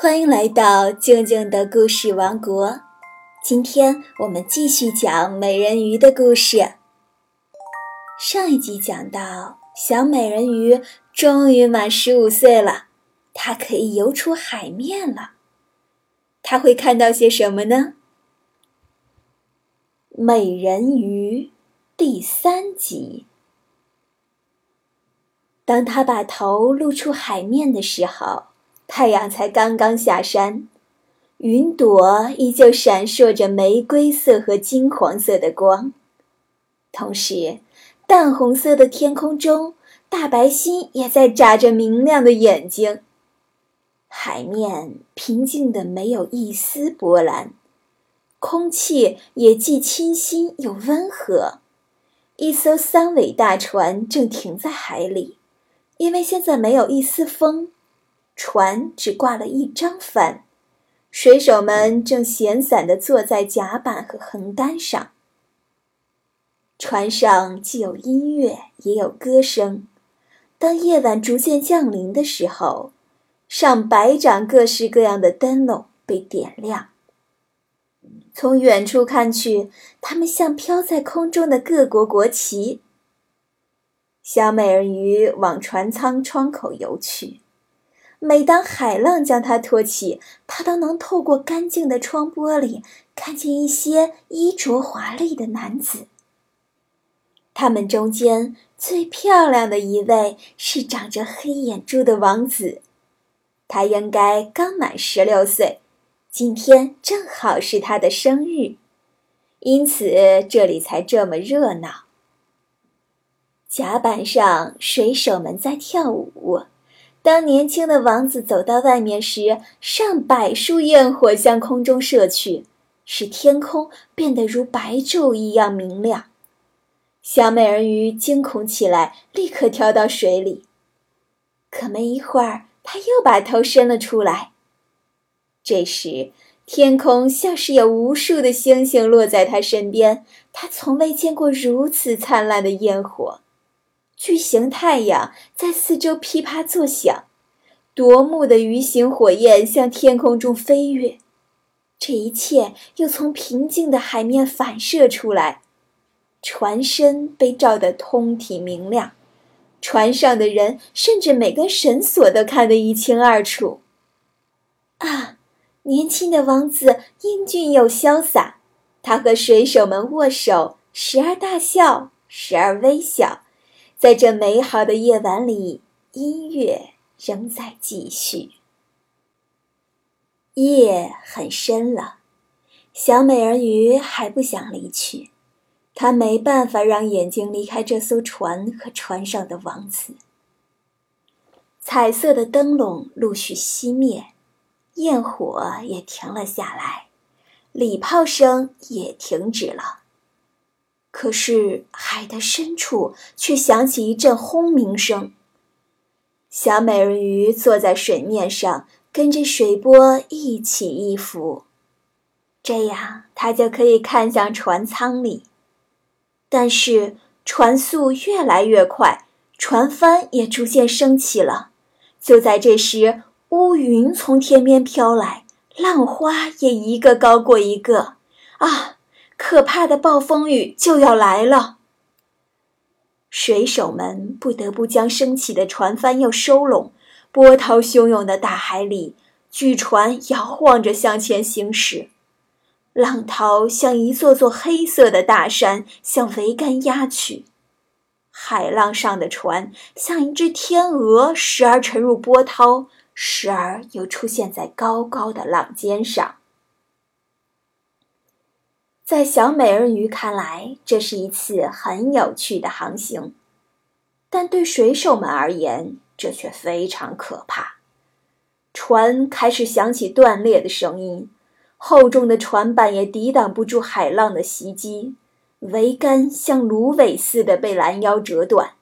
欢迎来到静静的故事王国。今天我们继续讲美人鱼的故事。上一集讲到，小美人鱼终于满十五岁了，她可以游出海面了。她会看到些什么呢？美人鱼第三集。当她把头露出海面的时候。太阳才刚刚下山，云朵依旧闪烁着玫瑰色和金黄色的光，同时，淡红色的天空中，大白星也在眨着明亮的眼睛。海面平静的没有一丝波澜，空气也既清新又温和。一艘三尾大船正停在海里，因为现在没有一丝风。船只挂了一张帆，水手们正闲散地坐在甲板和横杆上。船上既有音乐，也有歌声。当夜晚逐渐降临的时候，上百盏各式各样的灯笼被点亮。从远处看去，它们像飘在空中的各国国旗。小美人鱼往船舱窗口游去。每当海浪将它托起，它都能透过干净的窗玻璃看见一些衣着华丽的男子。他们中间最漂亮的一位是长着黑眼珠的王子，他应该刚满十六岁，今天正好是他的生日，因此这里才这么热闹。甲板上，水手们在跳舞。当年轻的王子走到外面时，上百束焰火向空中射去，使天空变得如白昼一样明亮。小美人鱼惊恐起来，立刻跳到水里。可没一会儿，她又把头伸了出来。这时，天空像是有无数的星星落在她身边，她从未见过如此灿烂的焰火。巨型太阳在四周噼啪作响，夺目的鱼形火焰向天空中飞跃。这一切又从平静的海面反射出来，船身被照得通体明亮，船上的人甚至每根绳索都看得一清二楚。啊，年轻的王子英俊又潇洒，他和水手们握手，时而大笑，时而微笑。在这美好的夜晚里，音乐仍在继续。夜很深了，小美人鱼还不想离去，她没办法让眼睛离开这艘船和船上的王子。彩色的灯笼陆续熄灭，焰火也停了下来，礼炮声也停止了。可是海的深处却响起一阵轰鸣声。小美人鱼坐在水面上，跟着水波一起一伏，这样她就可以看向船舱里。但是船速越来越快，船帆也逐渐升起了。就在这时，乌云从天边飘来，浪花也一个高过一个。啊！可怕的暴风雨就要来了。水手们不得不将升起的船帆又收拢。波涛汹涌的大海里，巨船摇晃着向前行驶，浪涛像一座座黑色的大山向桅杆压去。海浪上的船像一只天鹅，时而沉入波涛，时而又出现在高高的浪尖上。在小美人鱼看来，这是一次很有趣的航行，但对水手们而言，这却非常可怕。船开始响起断裂的声音，厚重的船板也抵挡不住海浪的袭击，桅杆像芦苇似的被拦腰折断。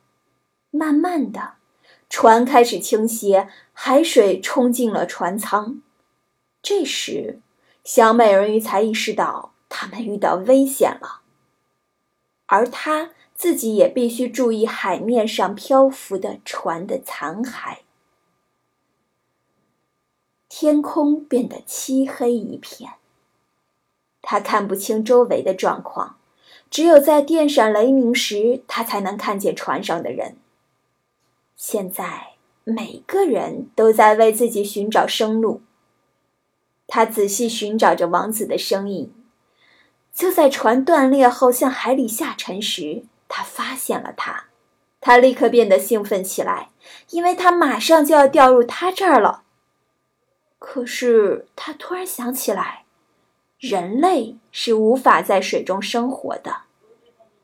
慢慢的，船开始倾斜，海水冲进了船舱。这时，小美人鱼才意识到。他们遇到危险了，而他自己也必须注意海面上漂浮的船的残骸。天空变得漆黑一片。他看不清周围的状况，只有在电闪雷鸣时，他才能看见船上的人。现在每个人都在为自己寻找生路。他仔细寻找着王子的身影。就在船断裂后向海里下沉时，他发现了它。他立刻变得兴奋起来，因为他马上就要掉入他这儿了。可是他突然想起来，人类是无法在水中生活的，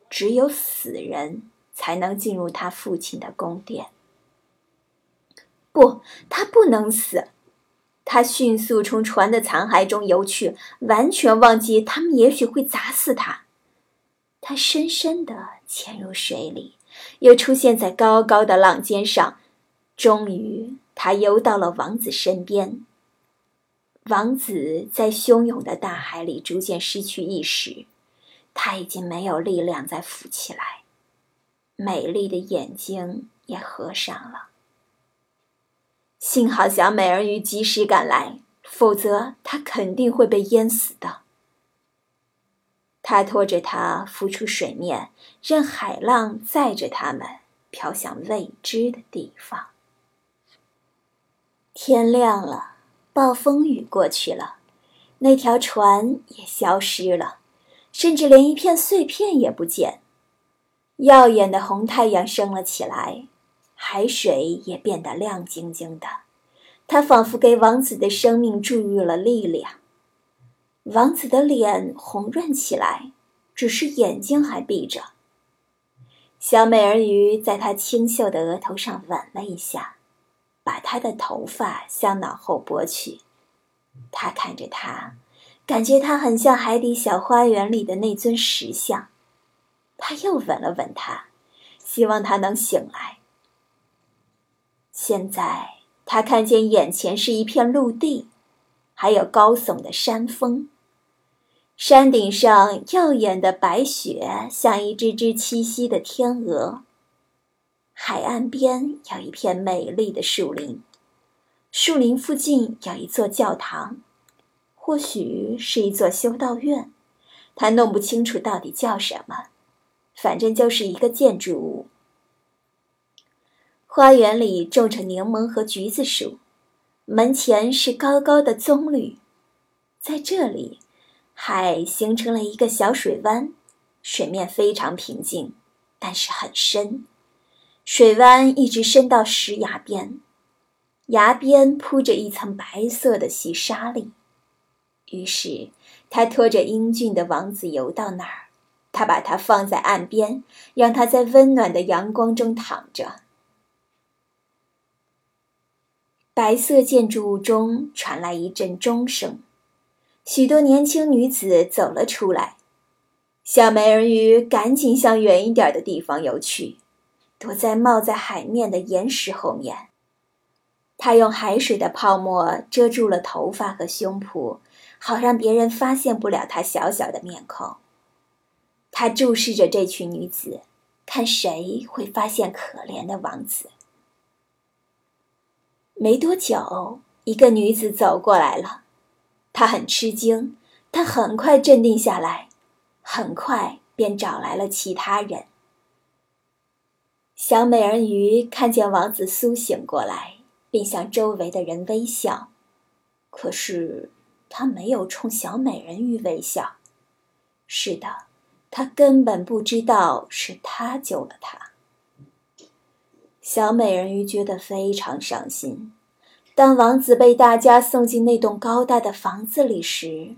只有死人才能进入他父亲的宫殿。不，他不能死。他迅速从船的残骸中游去，完全忘记他们也许会砸死他。他深深地潜入水里，又出现在高高的浪尖上。终于，他游到了王子身边。王子在汹涌的大海里逐渐失去意识，他已经没有力量再浮起来，美丽的眼睛也合上了。幸好小美人鱼及时赶来，否则她肯定会被淹死的。他拖着她浮出水面，任海浪载着他们飘向未知的地方。天亮了，暴风雨过去了，那条船也消失了，甚至连一片碎片也不见。耀眼的红太阳升了起来。海水也变得亮晶晶的，它仿佛给王子的生命注入了力量。王子的脸红润起来，只是眼睛还闭着。小美人鱼在他清秀的额头上吻了一下，把他的头发向脑后拨去。他看着他，感觉他很像海底小花园里的那尊石像。他又吻了吻他，希望他能醒来。现在他看见眼前是一片陆地，还有高耸的山峰。山顶上耀眼的白雪像一只只栖息的天鹅。海岸边有一片美丽的树林，树林附近有一座教堂，或许是一座修道院，他弄不清楚到底叫什么，反正就是一个建筑物。花园里种着柠檬和橘子树，门前是高高的棕榈。在这里，海形成了一个小水湾，水面非常平静，但是很深。水湾一直伸到石崖边，崖边铺着一层白色的细沙粒。于是，他拖着英俊的王子游到那儿，他把他放在岸边，让他在温暖的阳光中躺着。白色建筑物中传来一阵钟声，许多年轻女子走了出来。小美人鱼赶紧向远一点的地方游去，躲在冒在海面的岩石后面。她用海水的泡沫遮住了头发和胸脯，好让别人发现不了她小小的面孔。她注视着这群女子，看谁会发现可怜的王子。没多久，一个女子走过来了，她很吃惊，但很快镇定下来，很快便找来了其他人。小美人鱼看见王子苏醒过来，并向周围的人微笑，可是他没有冲小美人鱼微笑。是的，他根本不知道是他救了他。小美人鱼觉得非常伤心。当王子被大家送进那栋高大的房子里时，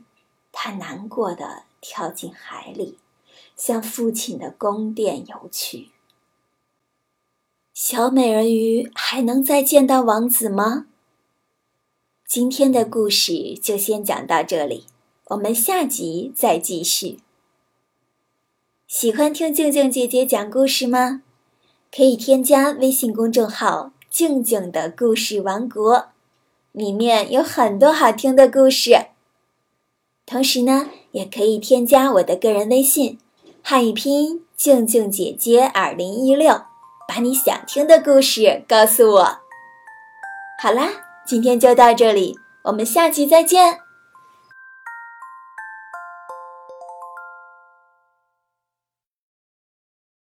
她难过的跳进海里，向父亲的宫殿游去。小美人鱼还能再见到王子吗？今天的故事就先讲到这里，我们下集再继续。喜欢听静静姐姐讲故事吗？可以添加微信公众号“静静的故事王国”，里面有很多好听的故事。同时呢，也可以添加我的个人微信“汉语拼音静静姐姐二零一六”，把你想听的故事告诉我。好啦，今天就到这里，我们下期再见。